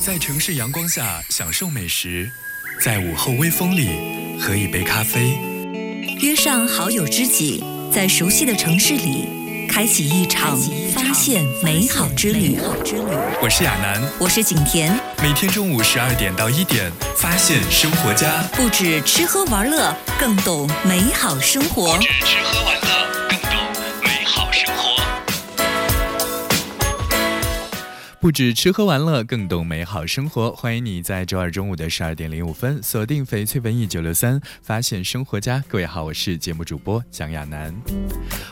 在城市阳光下享受美食，在午后微风里喝一杯咖啡，约上好友知己，在熟悉的城市里开启一场发现美好之旅。我是亚楠，我是景甜，每天中午十二点到一点，发现生活家，不止吃喝玩乐，更懂美好生活。不止吃喝玩乐，更懂美好生活。不止吃喝玩乐，更懂美好生活。欢迎你在周二中午的十二点零五分锁定翡翠文艺九六三，发现生活家。各位好，我是节目主播蒋亚楠。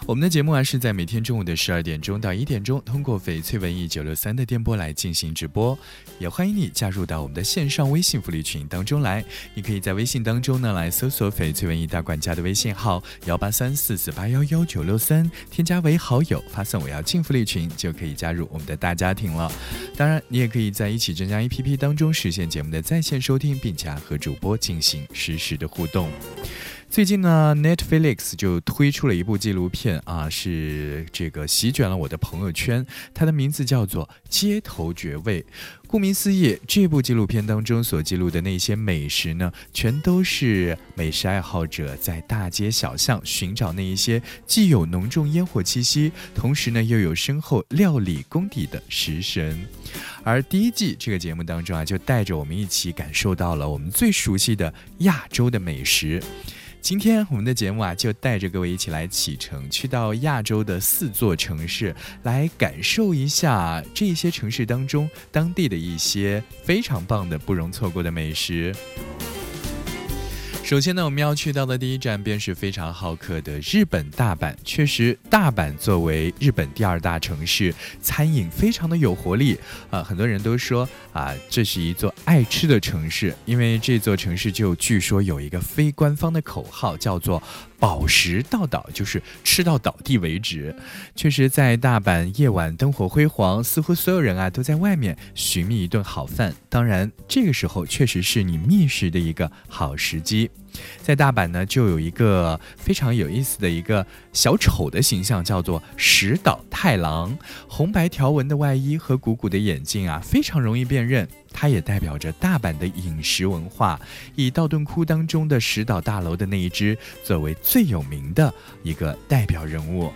我们的节目啊是在每天中午的十二点钟到一点钟，通过翡翠文艺九六三的电波来进行直播。也欢迎你加入到我们的线上微信福利群当中来。你可以在微信当中呢来搜索翡翠文艺大管家的微信号幺八三四四八幺幺九六三，添加为好友，发送我要进福利群，就可以加入我们的大家庭了。当然，你也可以在一起增加 APP 当中实现节目的在线收听，并且和主播进行实时的互动。最近呢，Netflix 就推出了一部纪录片啊，是这个席卷了我的朋友圈。它的名字叫做《街头绝味》。顾名思义，这部纪录片当中所记录的那些美食呢，全都是美食爱好者在大街小巷寻找那一些既有浓重烟火气息，同时呢又有深厚料理功底的食神。而第一季这个节目当中啊，就带着我们一起感受到了我们最熟悉的亚洲的美食。今天我们的节目啊，就带着各位一起来启程，去到亚洲的四座城市，来感受一下这些城市当中当地的一些非常棒的、不容错过的美食。首先呢，我们要去到的第一站便是非常好客的日本大阪。确实，大阪作为日本第二大城市，餐饮非常的有活力啊。很多人都说啊，这是一座爱吃的城市，因为这座城市就据说有一个非官方的口号，叫做“饱食到倒”，就是吃到倒地为止。确实，在大阪夜晚灯火辉煌，似乎所有人啊都在外面寻觅一顿好饭。当然，这个时候确实是你觅食的一个好时机。在大阪呢，就有一个非常有意思的一个小丑的形象，叫做石岛太郎。红白条纹的外衣和鼓鼓的眼镜啊，非常容易辨认。它也代表着大阪的饮食文化，以道顿窟当中的石岛大楼的那一只作为最有名的一个代表人物。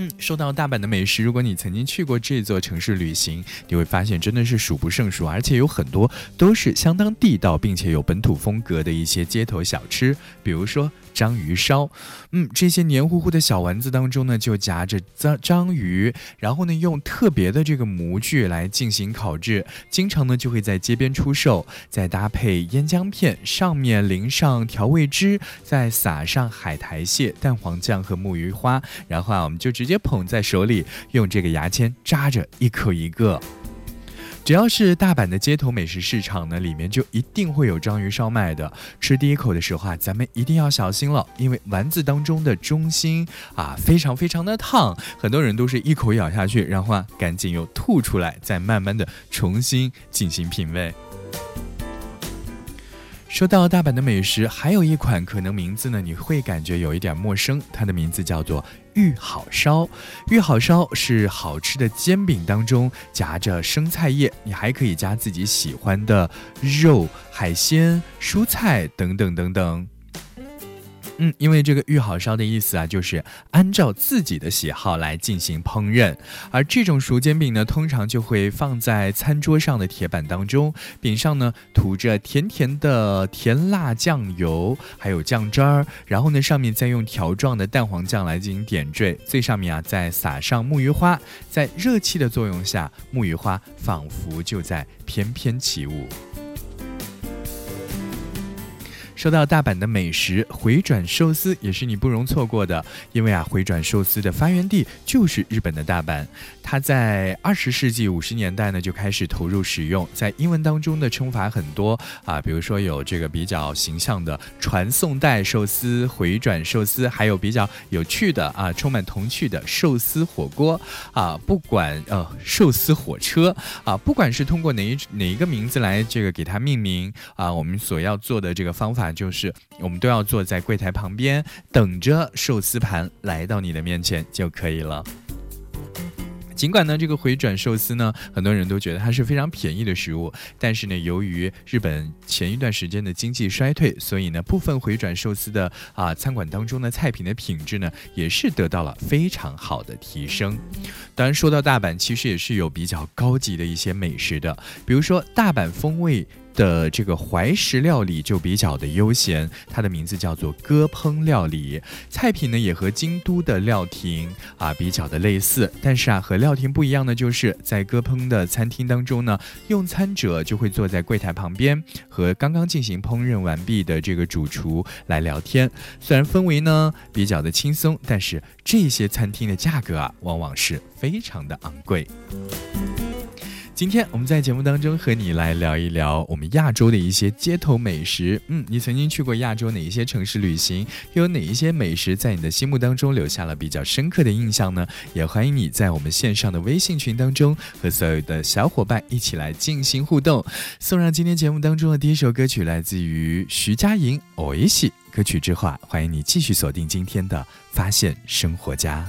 嗯，说到大阪的美食，如果你曾经去过这座城市旅行，你会发现真的是数不胜数，而且有很多都是相当地道并且有本土风格的一些街头小吃，比如说。章鱼烧，嗯，这些黏糊糊的小丸子当中呢，就夹着章章鱼，然后呢，用特别的这个模具来进行烤制，经常呢就会在街边出售，再搭配腌姜片，上面淋上调味汁，再撒上海苔蟹、蛋黄酱和木鱼花，然后啊，我们就直接捧在手里，用这个牙签扎着，一口一个。只要是大阪的街头美食市场呢，里面就一定会有章鱼烧卖的。吃第一口的时候啊，咱们一定要小心了，因为丸子当中的中心啊，非常非常的烫，很多人都是一口咬下去，然后啊，赶紧又吐出来，再慢慢的重新进行品味。说到大阪的美食，还有一款可能名字呢，你会感觉有一点陌生，它的名字叫做玉好烧。玉好烧是好吃的煎饼当中夹着生菜叶，你还可以加自己喜欢的肉、海鲜、蔬菜等等等等。嗯，因为这个玉好烧的意思啊，就是按照自己的喜好来进行烹饪，而这种熟煎饼呢，通常就会放在餐桌上的铁板当中，饼上呢涂着甜甜的甜辣酱油，还有酱汁儿，然后呢上面再用条状的蛋黄酱来进行点缀，最上面啊再撒上木鱼花，在热气的作用下，木鱼花仿佛就在翩翩起舞。说到大阪的美食，回转寿司也是你不容错过的，因为啊，回转寿司的发源地就是日本的大阪。它在二十世纪五十年代呢就开始投入使用，在英文当中的称法很多啊，比如说有这个比较形象的传送带寿司、回转寿司，还有比较有趣的啊，充满童趣的寿司火锅啊，不管呃寿司火车啊，不管是通过哪一哪一个名字来这个给它命名啊，我们所要做的这个方法就是我们都要坐在柜台旁边等着寿司盘来到你的面前就可以了。尽管呢，这个回转寿司呢，很多人都觉得它是非常便宜的食物，但是呢，由于日本前一段时间的经济衰退，所以呢，部分回转寿司的啊餐馆当中的菜品的品质呢，也是得到了非常好的提升。当然，说到大阪，其实也是有比较高级的一些美食的，比如说大阪风味。的这个怀石料理就比较的悠闲，它的名字叫做鸽烹料理，菜品呢也和京都的料亭啊比较的类似，但是啊和料亭不一样的就是在鸽烹的餐厅当中呢，用餐者就会坐在柜台旁边和刚刚进行烹饪完毕的这个主厨来聊天，虽然氛围呢比较的轻松，但是这些餐厅的价格啊往往是非常的昂贵。今天我们在节目当中和你来聊一聊我们亚洲的一些街头美食。嗯，你曾经去过亚洲哪一些城市旅行？又有哪一些美食在你的心目当中留下了比较深刻的印象呢？也欢迎你在我们线上的微信群当中和所有的小伙伴一起来进行互动。送上今天节目当中的第一首歌曲，来自于徐佳莹《o i s 歌曲之后，欢迎你继续锁定今天的发现生活家。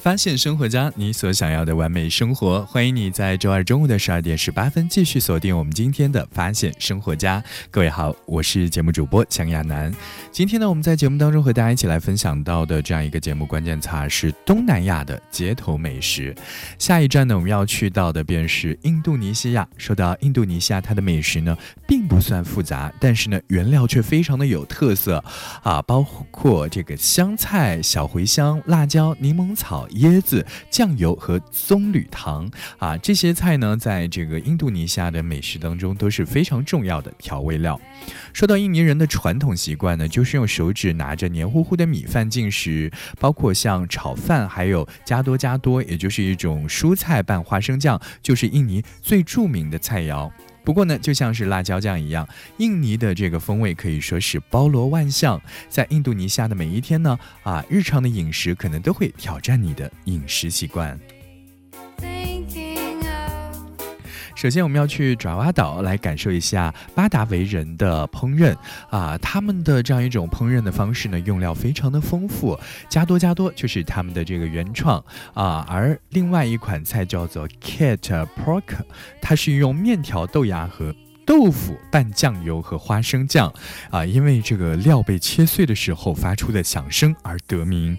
发现生活家，你所想要的完美生活。欢迎你在周二中午的十二点十八分继续锁定我们今天的发现生活家。各位好，我是节目主播蒋亚楠。今天呢，我们在节目当中和大家一起来分享到的这样一个节目关键词是东南亚的街头美食。下一站呢，我们要去到的便是印度尼西亚。说到印度尼西亚，它的美食呢并不算复杂，但是呢原料却非常的有特色啊，包括这个香菜、小茴香、辣椒、柠檬草。椰子、酱油和棕榈糖啊，这些菜呢，在这个印度尼西亚的美食当中都是非常重要的调味料。说到印尼人的传统习惯呢，就是用手指拿着黏糊糊的米饭进食，包括像炒饭，还有加多加多，也就是一种蔬菜拌花生酱，就是印尼最著名的菜肴。不过呢，就像是辣椒酱一样，印尼的这个风味可以说是包罗万象。在印度尼西亚的每一天呢，啊，日常的饮食可能都会挑战你的饮食习惯。首先，我们要去爪哇岛来感受一下巴达维人的烹饪啊，他们的这样一种烹饪的方式呢，用料非常的丰富，加多加多就是他们的这个原创啊。而另外一款菜叫做 Cat Pork，它是用面条、豆芽和豆腐拌酱油和花生酱啊，因为这个料被切碎的时候发出的响声而得名。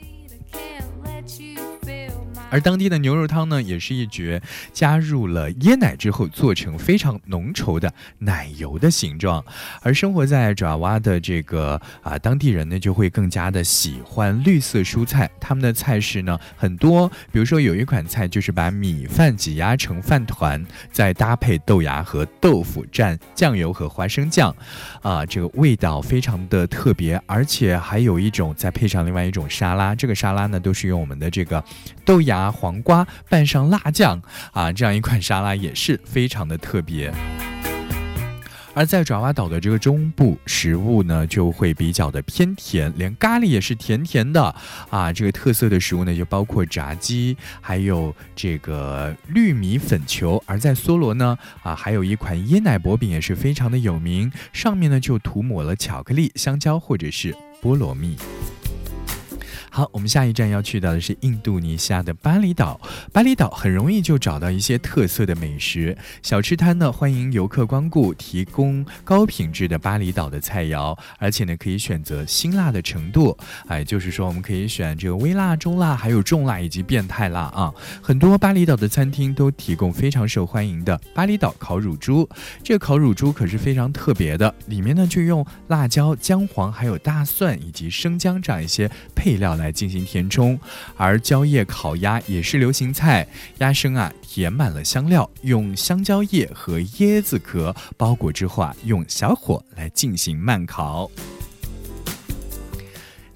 而当地的牛肉汤呢，也是一绝，加入了椰奶之后做成非常浓稠的奶油的形状。而生活在爪哇的这个啊当地人呢，就会更加的喜欢绿色蔬菜。他们的菜式呢很多，比如说有一款菜就是把米饭挤压成饭团，再搭配豆芽和豆腐蘸酱油和花生酱，啊，这个味道非常的特别。而且还有一种再配上另外一种沙拉，这个沙拉呢都是用我们的这个豆芽。拿黄瓜拌上辣酱啊，这样一款沙拉也是非常的特别。而在爪哇岛的这个中部，食物呢就会比较的偏甜，连咖喱也是甜甜的啊。这个特色的食物呢就包括炸鸡，还有这个绿米粉球。而在梭罗呢啊，还有一款椰奶薄饼也是非常的有名，上面呢就涂抹了巧克力、香蕉或者是菠萝蜜。好，我们下一站要去到的是印度尼西亚的巴厘岛。巴厘岛很容易就找到一些特色的美食小吃摊呢，欢迎游客光顾，提供高品质的巴厘岛的菜肴，而且呢可以选择辛辣的程度，哎，就是说我们可以选这个微辣、中辣，还有重辣以及变态辣啊。很多巴厘岛的餐厅都提供非常受欢迎的巴厘岛烤乳猪，这个烤乳猪可是非常特别的，里面呢就用辣椒、姜黄、还有大蒜以及生姜这样一些配料。来进行填充，而蕉叶烤鸭也是流行菜。鸭身啊填满了香料，用香蕉叶和椰子壳包裹之后啊，用小火来进行慢烤。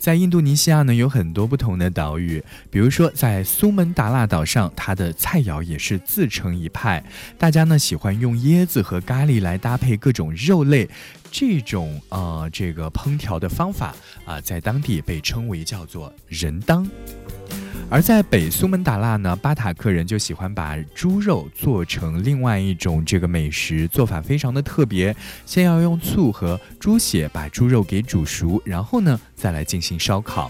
在印度尼西亚呢，有很多不同的岛屿，比如说在苏门答腊岛上，它的菜肴也是自成一派。大家呢喜欢用椰子和咖喱来搭配各种肉类。这种呃，这个烹调的方法啊，在当地被称为叫做人当。而在北苏门答腊呢，巴塔克人就喜欢把猪肉做成另外一种这个美食，做法非常的特别。先要用醋和猪血把猪肉给煮熟，然后呢，再来进行烧烤。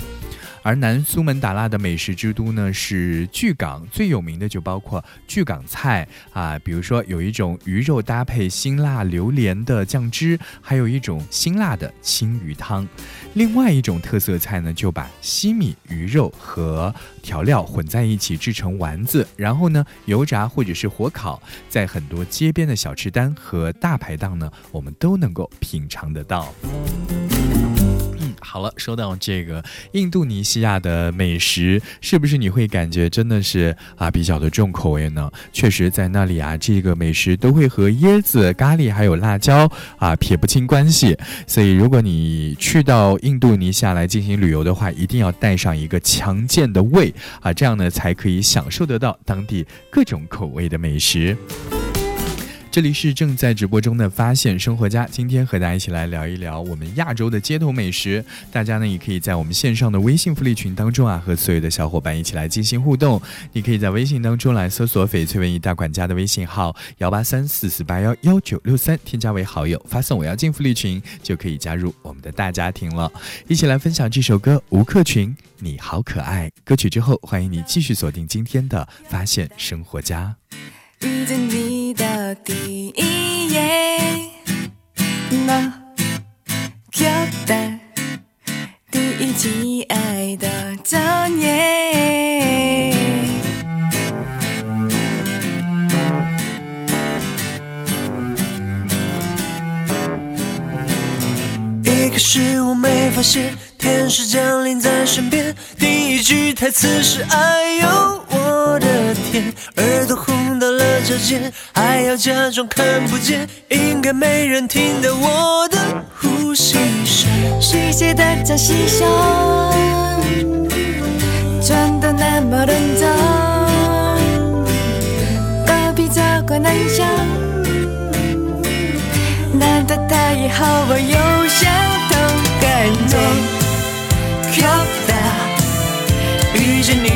而南苏门答腊的美食之都呢是巨港，最有名的就包括巨港菜啊，比如说有一种鱼肉搭配辛辣榴莲的酱汁，还有一种辛辣的青鱼汤。另外一种特色菜呢，就把西米、鱼肉和调料混在一起制成丸子，然后呢油炸或者是火烤，在很多街边的小吃摊和大排档呢，我们都能够品尝得到。好了，说到这个印度尼西亚的美食，是不是你会感觉真的是啊比较的重口味呢？确实，在那里啊，这个美食都会和椰子、咖喱还有辣椒啊撇不清关系。所以，如果你去到印度尼西亚来进行旅游的话，一定要带上一个强健的胃啊，这样呢才可以享受得到当地各种口味的美食。这里是正在直播中的发现生活家，今天和大家一起来聊一聊我们亚洲的街头美食。大家呢也可以在我们线上的微信福利群当中啊，和所有的小伙伴一起来进行互动。你可以在微信当中来搜索“翡翠文艺大管家”的微信号幺八三四四八幺幺九六三，添加为好友，发送“我要进福利群”，就可以加入我们的大家庭了。一起来分享这首歌《吴克群》，你好可爱。歌曲之后，欢迎你继续锁定今天的发现生活家。遇见你的第一夜，那飘的第一季爱的真夜。一开始我没发现天使降临在身边，第一句台词是“哎呦我的天”，耳朵红到了脚尖，还要假装看不见，应该没人听到我的呼吸声。谁写的这细声，真的那么认真？隔壁这个男生，难道他也和我有相同感觉？飘的，遇见你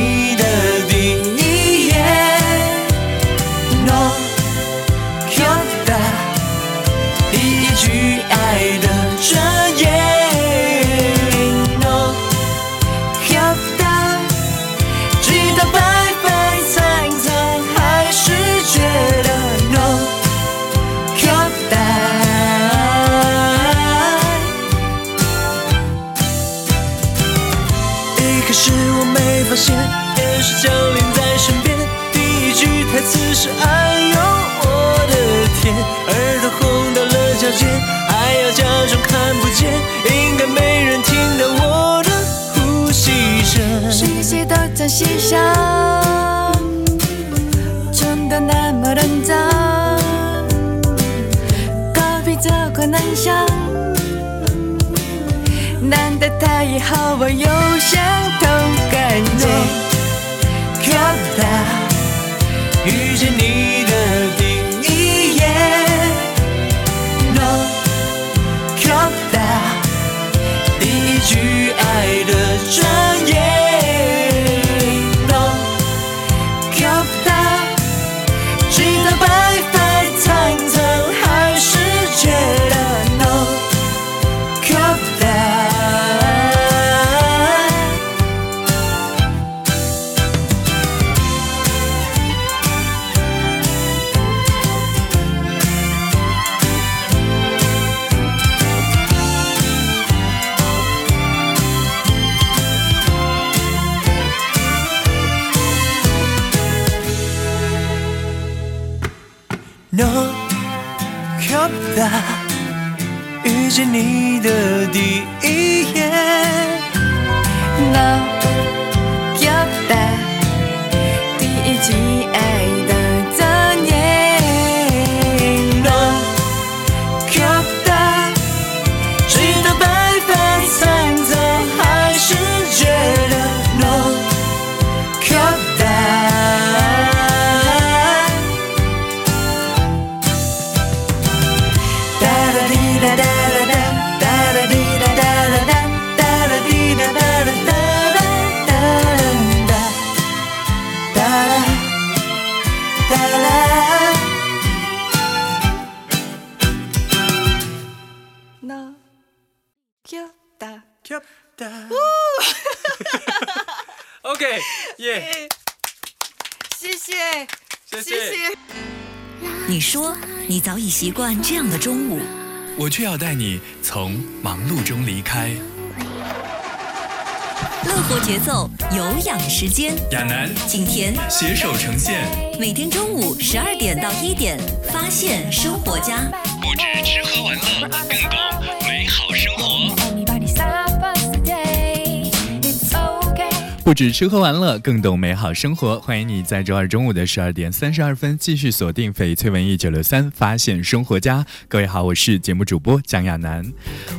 你说你早已习惯这样的中午，我却要带你从忙碌中离开。乐活节奏，有氧时间。亚楠景甜携手呈现，每天中午十二点到一点，发现生活家。不止吃喝玩乐，更不止吃喝玩乐，更懂美好生活。欢迎你在周二中午的十二点三十二分继续锁定翡翠文艺九六三，发现生活家。各位好，我是节目主播蒋亚楠。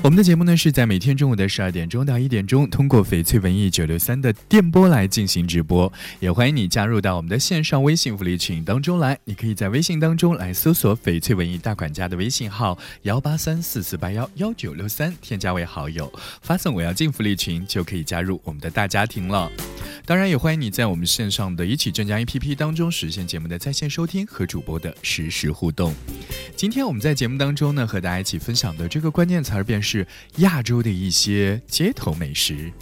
我们的节目呢是在每天中午的十二点钟到一点钟，通过翡翠文艺九六三的电波来进行直播。也欢迎你加入到我们的线上微信福利群当中来。你可以在微信当中来搜索“翡翠文艺大管家”的微信号幺八三四四八幺幺九六三，添加为好友，发送“我要进福利群”就可以加入我们的大家庭了。当然，也欢迎你在我们线上的一起镇江 APP 当中实现节目的在线收听和主播的实时互动。今天我们在节目当中呢，和大家一起分享的这个关键词儿便是亚洲的一些街头美食。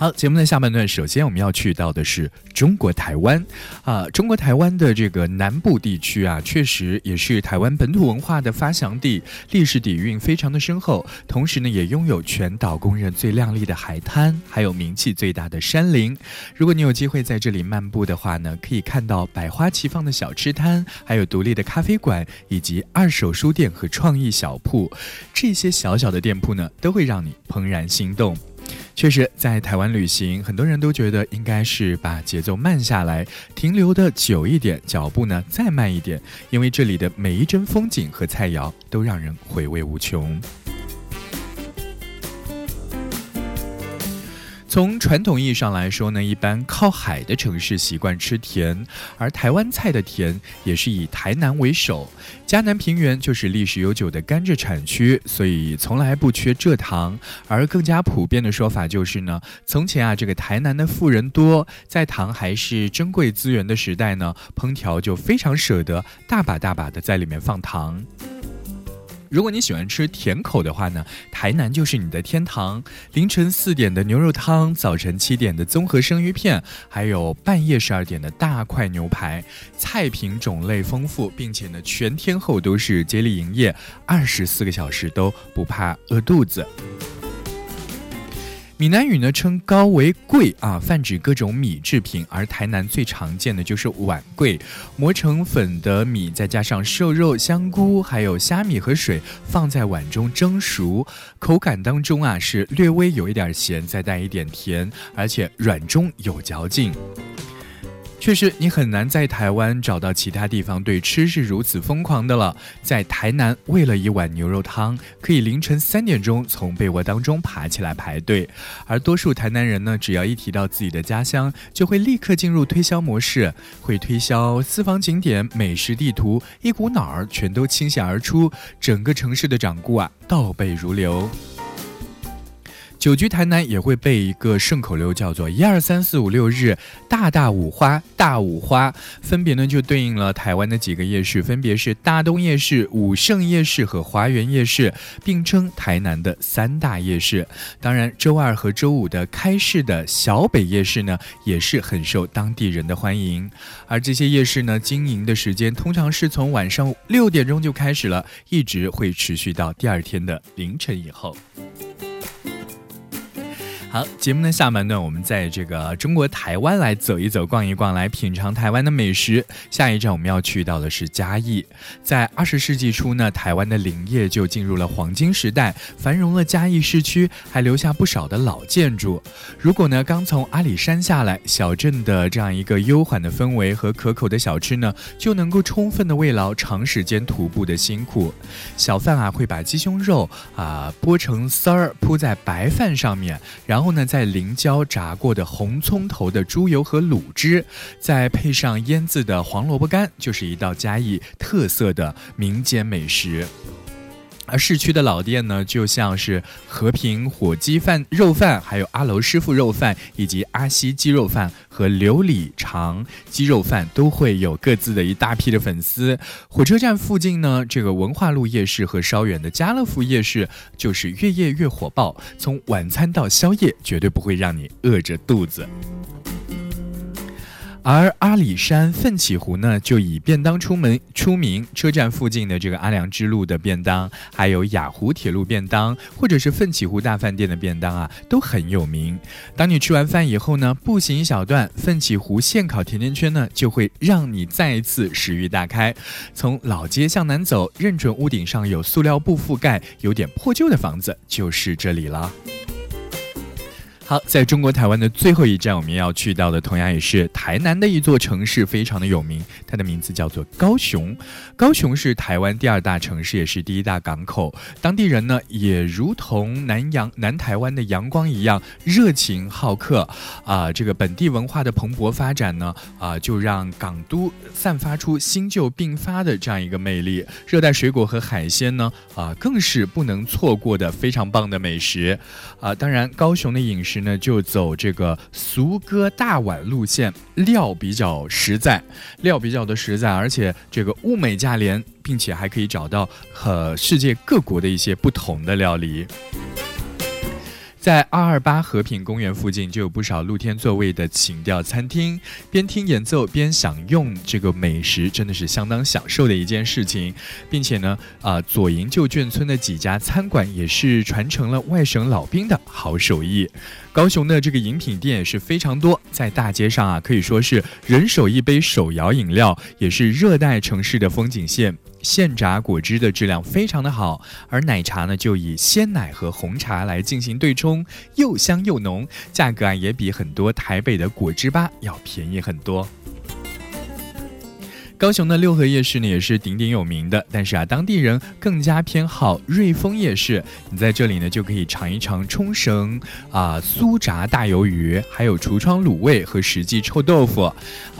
好，节目的下半段，首先我们要去到的是中国台湾，啊，中国台湾的这个南部地区啊，确实也是台湾本土文化的发祥地，历史底蕴非常的深厚，同时呢，也拥有全岛公认最亮丽的海滩，还有名气最大的山林。如果你有机会在这里漫步的话呢，可以看到百花齐放的小吃摊，还有独立的咖啡馆，以及二手书店和创意小铺，这些小小的店铺呢，都会让你怦然心动。确实，在台湾旅行，很多人都觉得应该是把节奏慢下来，停留的久一点，脚步呢再慢一点，因为这里的每一帧风景和菜肴都让人回味无穷。从传统意义上来说呢，一般靠海的城市习惯吃甜，而台湾菜的甜也是以台南为首。嘉南平原就是历史悠久的甘蔗产区，所以从来不缺蔗糖。而更加普遍的说法就是呢，从前啊，这个台南的富人多，在糖还是珍贵资源的时代呢，烹调就非常舍得，大把大把的在里面放糖。如果你喜欢吃甜口的话呢，台南就是你的天堂。凌晨四点的牛肉汤，早晨七点的综合生鱼片，还有半夜十二点的大块牛排，菜品种类丰富，并且呢全天候都是接力营业，二十四个小时都不怕饿肚子。闽南语呢称高为桂啊，泛指各种米制品，而台南最常见的就是碗桂，磨成粉的米，再加上瘦肉、香菇，还有虾米和水，放在碗中蒸熟，口感当中啊是略微有一点咸，再带一点甜，而且软中有嚼劲。确实，你很难在台湾找到其他地方对吃是如此疯狂的了。在台南，为了一碗牛肉汤，可以凌晨三点钟从被窝当中爬起来排队。而多数台南人呢，只要一提到自己的家乡，就会立刻进入推销模式，会推销私房景点、美食地图，一股脑儿全都倾泻而出，整个城市的掌故啊，倒背如流。久居台南也会背一个顺口溜，叫做“一二三四五六日，大大五花大五花”，分别呢就对应了台湾的几个夜市，分别是大东夜市、武胜夜市和华园夜市，并称台南的三大夜市。当然，周二和周五的开市的小北夜市呢，也是很受当地人的欢迎。而这些夜市呢，经营的时间通常是从晚上六点钟就开始了，一直会持续到第二天的凌晨以后。好，节目的下半段，我们在这个中国台湾来走一走、逛一逛，来品尝台湾的美食。下一站我们要去到的是嘉义。在二十世纪初呢，台湾的林业就进入了黄金时代，繁荣了嘉义市区，还留下不少的老建筑。如果呢刚从阿里山下来，小镇的这样一个悠缓的氛围和可口的小吃呢，就能够充分的慰劳长时间徒步的辛苦。小贩啊会把鸡胸肉啊剥成丝儿铺在白饭上面，然然后呢，在淋椒炸过的红葱头的猪油和卤汁，再配上腌制的黄萝卜干，就是一道嘉义特色的民间美食。而市区的老店呢，就像是和平火鸡饭肉饭，还有阿楼师傅肉饭，以及阿西鸡肉饭和琉璃肠鸡肉饭，都会有各自的一大批的粉丝。火车站附近呢，这个文化路夜市和稍远的家乐福夜市，就是越夜越火爆，从晚餐到宵夜，绝对不会让你饿着肚子。而阿里山奋起湖呢，就以便当出门出名。车站附近的这个阿良之路的便当，还有雅湖铁路便当，或者是奋起湖大饭店的便当啊，都很有名。当你吃完饭以后呢，步行一小段，奋起湖现烤甜甜圈呢，就会让你再一次食欲大开。从老街向南走，认准屋顶上有塑料布覆盖、有点破旧的房子，就是这里了。好，在中国台湾的最后一站，我们要去到的同样也是台南的一座城市，非常的有名，它的名字叫做高雄。高雄是台湾第二大城市，也是第一大港口。当地人呢，也如同南洋南台湾的阳光一样热情好客啊。这个本地文化的蓬勃发展呢，啊，就让港都散发出新旧并发的这样一个魅力。热带水果和海鲜呢，啊，更是不能错过的非常棒的美食啊。当然，高雄的饮食。呢，就走这个俗歌大碗路线，料比较实在，料比较的实在，而且这个物美价廉，并且还可以找到和世界各国的一些不同的料理。在二二八和平公园附近就有不少露天座位的情调餐厅，边听演奏边享用这个美食，真的是相当享受的一件事情。并且呢，啊，左营旧眷村的几家餐馆也是传承了外省老兵的好手艺。高雄的这个饮品店也是非常多，在大街上啊，可以说是人手一杯手摇饮料，也是热带城市的风景线。现榨果汁的质量非常的好，而奶茶呢就以鲜奶和红茶来进行对冲，又香又浓，价格啊也比很多台北的果汁吧要便宜很多。高雄的六合夜市呢也是鼎鼎有名的，但是啊，当地人更加偏好瑞丰夜市。你在这里呢就可以尝一尝冲绳啊酥炸大鱿鱼，还有橱窗卤味和实际臭豆腐。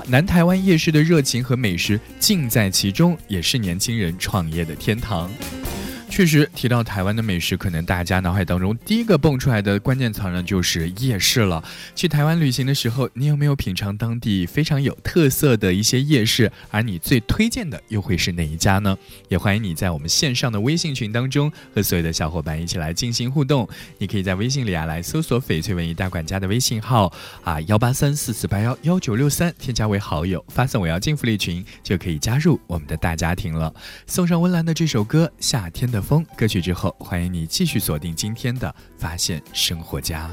南台湾夜市的热情和美食尽在其中，也是年轻人创业的天堂。确实，提到台湾的美食，可能大家脑海当中第一个蹦出来的关键词呢，就是夜市了。去台湾旅行的时候，你有没有品尝当地非常有特色的一些夜市？而你最推荐的又会是哪一家呢？也欢迎你在我们线上的微信群当中和所有的小伙伴一起来进行互动。你可以在微信里啊来搜索“翡翠文艺大管家”的微信号啊幺八三四四八幺幺九六三，添加为好友，发送“我要进福利群”，就可以加入我们的大家庭了。送上温岚的这首歌《夏天的》。风歌曲之后，欢迎你继续锁定今天的《发现生活家》。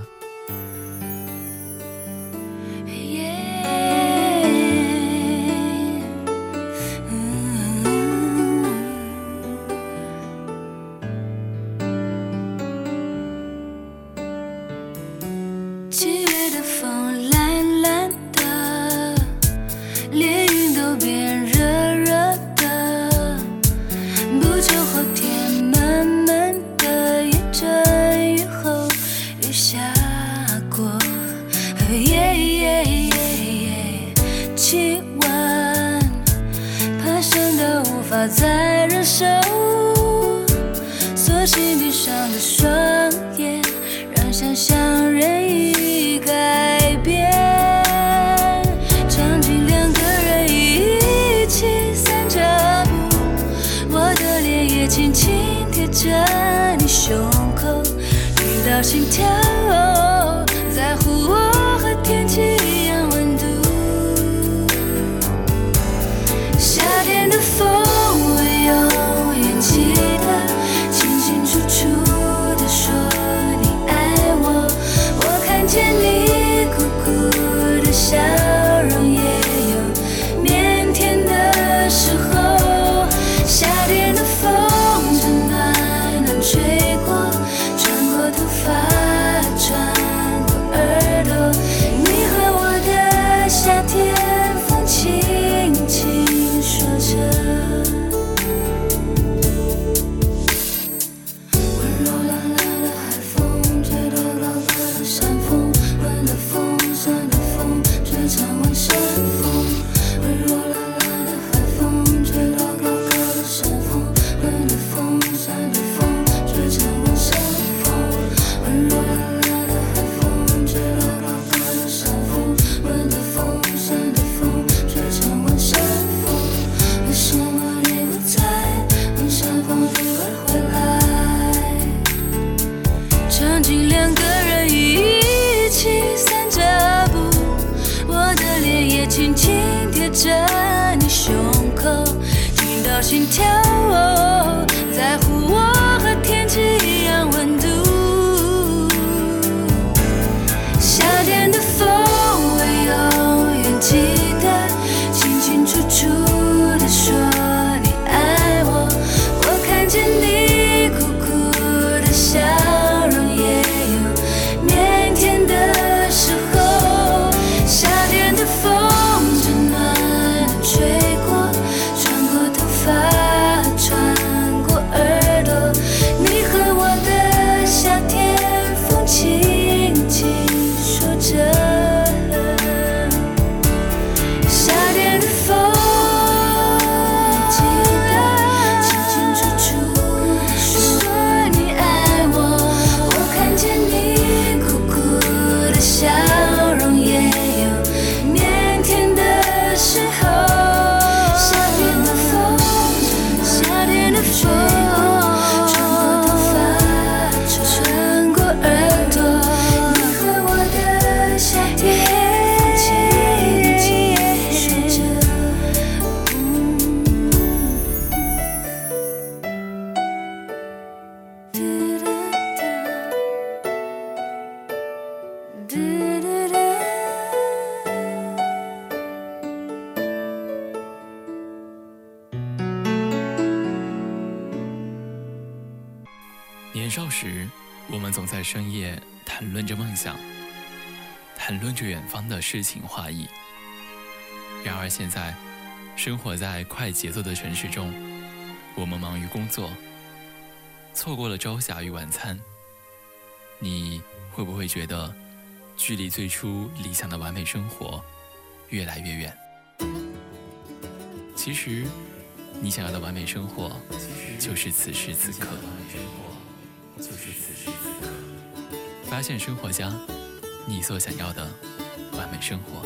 在忍受，索性闭上了双眼，让想象任意改变。场景两个人一起散着步，我的脸也轻轻贴着你胸口，听到心跳。想，谈论着远方的诗情画意。然而现在，生活在快节奏的城市中，我们忙于工作，错过了朝霞与晚餐。你会不会觉得，距离最初理想的完美生活越来越远？其实，你想要的完美生活，就是此时此刻。发现生活家，你所想要的完美生活。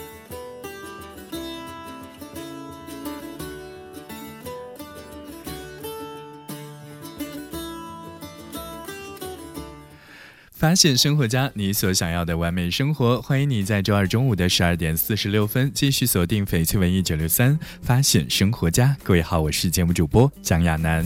发现生活家，你所想要的完美生活。欢迎你在周二中午的十二点四十六分继续锁定翡翠文艺九六三，发现生活家。各位好，我是节目主播蒋亚楠。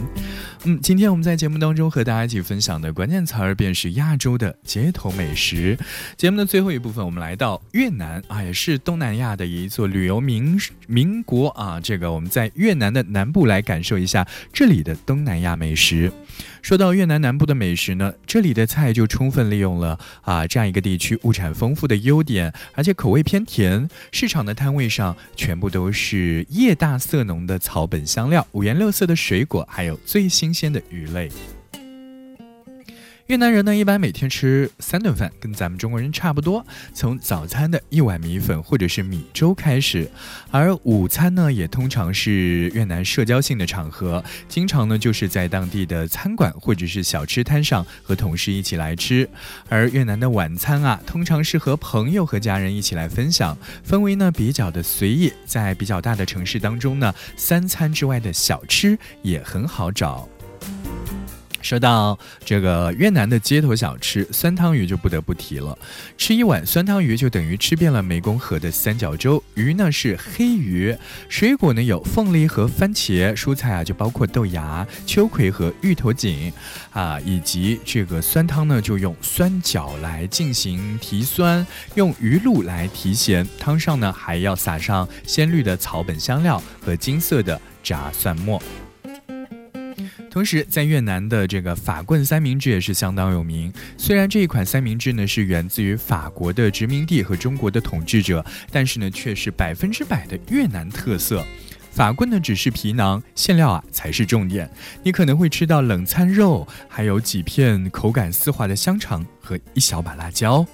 嗯，今天我们在节目当中和大家一起分享的关键词儿便是亚洲的街头美食。节目的最后一部分，我们来到越南啊，也是东南亚的一座旅游名名国啊。这个我们在越南的南部来感受一下这里的东南亚美食。说到越南南部的美食呢，这里的菜就充分利用了啊这样一个地区物产丰富的优点，而且口味偏甜。市场的摊位上全部都是叶大色浓的草本香料，五颜六色的水果，还有最新鲜的鱼类。越南人呢，一般每天吃三顿饭，跟咱们中国人差不多。从早餐的一碗米粉或者是米粥开始，而午餐呢，也通常是越南社交性的场合，经常呢就是在当地的餐馆或者是小吃摊上和同事一起来吃。而越南的晚餐啊，通常是和朋友和家人一起来分享，氛围呢比较的随意。在比较大的城市当中呢，三餐之外的小吃也很好找。说到这个越南的街头小吃酸汤鱼，就不得不提了。吃一碗酸汤鱼，就等于吃遍了湄公河的三角洲。鱼呢是黑鱼，水果呢有凤梨和番茄，蔬菜啊就包括豆芽、秋葵和芋头茎，啊，以及这个酸汤呢就用酸角来进行提酸，用鱼露来提咸。汤上呢还要撒上鲜绿的草本香料和金色的炸蒜末。同时，在越南的这个法棍三明治也是相当有名。虽然这一款三明治呢是源自于法国的殖民地和中国的统治者，但是呢却是百分之百的越南特色。法棍呢只是皮囊，馅料啊才是重点。你可能会吃到冷餐肉，还有几片口感丝滑的香肠和一小把辣椒。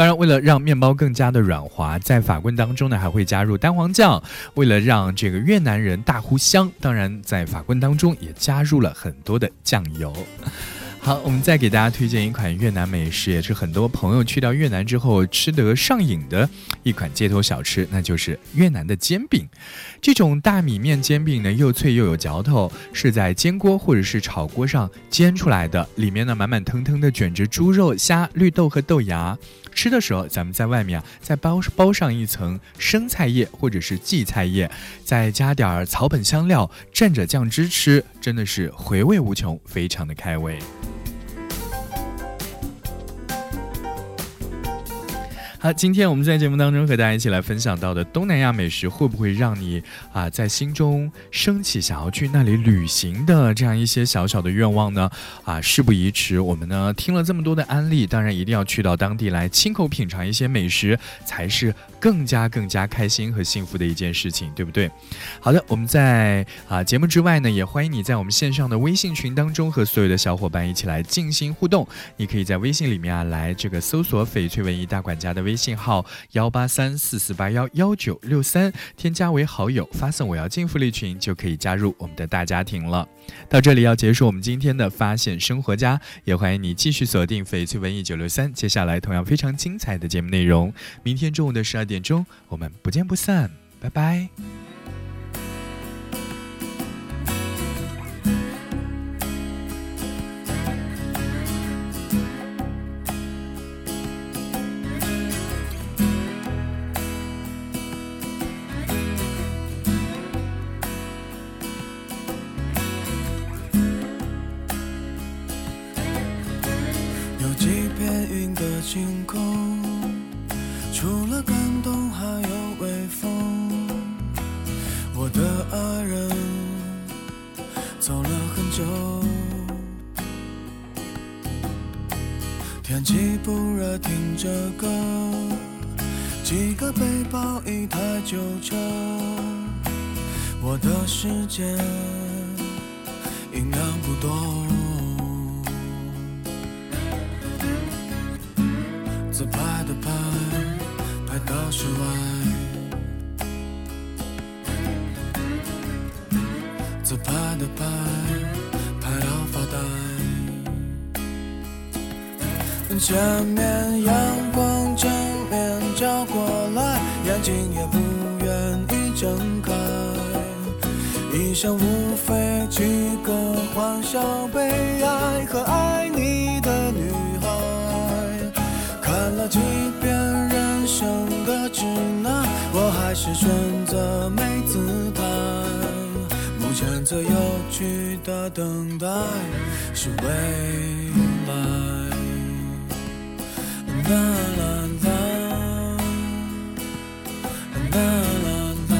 当然，为了让面包更加的软滑，在法棍当中呢还会加入蛋黄酱。为了让这个越南人大呼香，当然在法棍当中也加入了很多的酱油。好，我们再给大家推荐一款越南美食，也是很多朋友去到越南之后吃得上瘾的一款街头小吃，那就是越南的煎饼。这种大米面煎饼呢，又脆又有嚼头，是在煎锅或者是炒锅上煎出来的，里面呢满满腾腾的卷着猪肉、虾、绿豆和豆芽。吃的时候，咱们在外面啊再包包上一层生菜叶或者是荠菜叶，再加点草本香料，蘸着酱汁吃，真的是回味无穷，非常的开胃。好，今天我们在节目当中和大家一起来分享到的东南亚美食，会不会让你啊在心中升起想要去那里旅行的这样一些小小的愿望呢？啊，事不宜迟，我们呢听了这么多的安利，当然一定要去到当地来亲口品尝一些美食，才是更加更加开心和幸福的一件事情，对不对？好的，我们在啊节目之外呢，也欢迎你在我们线上的微信群当中和所有的小伙伴一起来进行互动。你可以在微信里面啊来这个搜索“翡翠文艺大管家”的微。微信号幺八三四四八幺幺九六三，添加为好友，发送“我要进福利群”就可以加入我们的大家庭了。到这里要结束我们今天的发现生活家，也欢迎你继续锁定翡翠文艺九六三，接下来同样非常精彩的节目内容。明天中午的十二点钟，我们不见不散，拜拜。自拍的拍，拍到发呆。前面阳光正面照过来，眼睛也不愿意睁开。一生无非几个欢笑、悲哀和爱你的女孩。看了几遍人生的指南，我还是选择没姿态。选择有趣的等待是未来。啦啦啦，啦啦啦。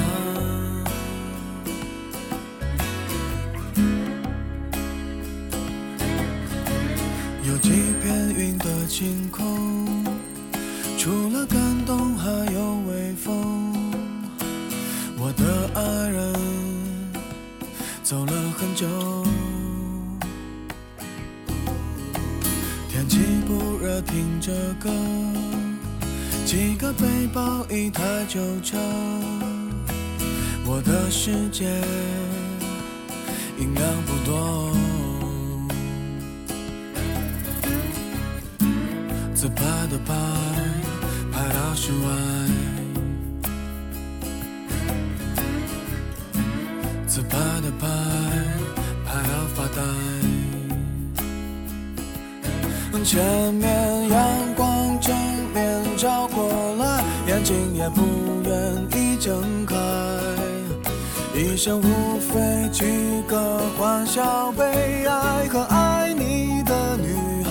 有几片云的晴空，除了感动还有走了很久。天气不热，听着歌，几个背包，一台旧车，我的世界营养不多。自拍的拍，拍到室外。拍的拍，拍到发呆。前面阳光正面照过来，眼睛也不愿意睁开。一生无非几个欢笑、悲哀和爱你的女孩。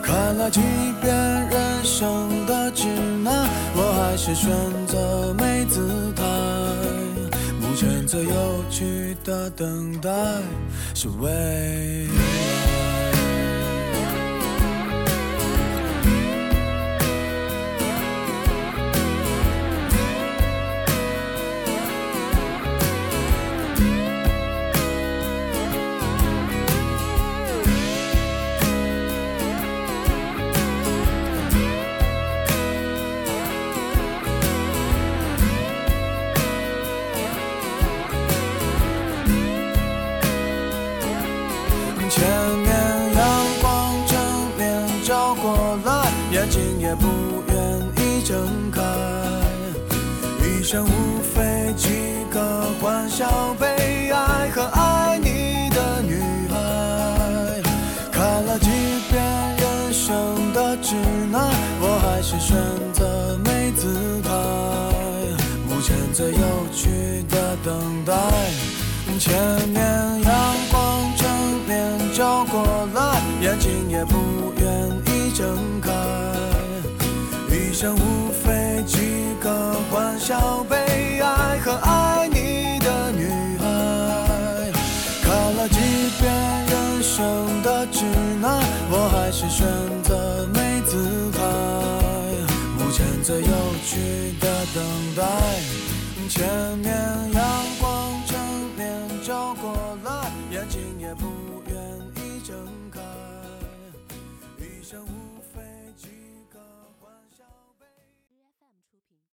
看了几遍人生的指南，我还是选择没姿态。选择有趣的等待是为也不愿意睁开。一生无非几个欢笑、悲哀和爱你的女孩。看了几遍人生的指南，我还是选择没姿态。目前最有趣的等待，前面阳光正面照过来，眼睛也不愿意睁开。一生无非几个欢笑、悲哀和爱你的女孩。看了几遍人生的指南，我还是选择没姿态。目前最有趣的等待，前面阳光正面照过来，眼睛也不愿意睁开。一生无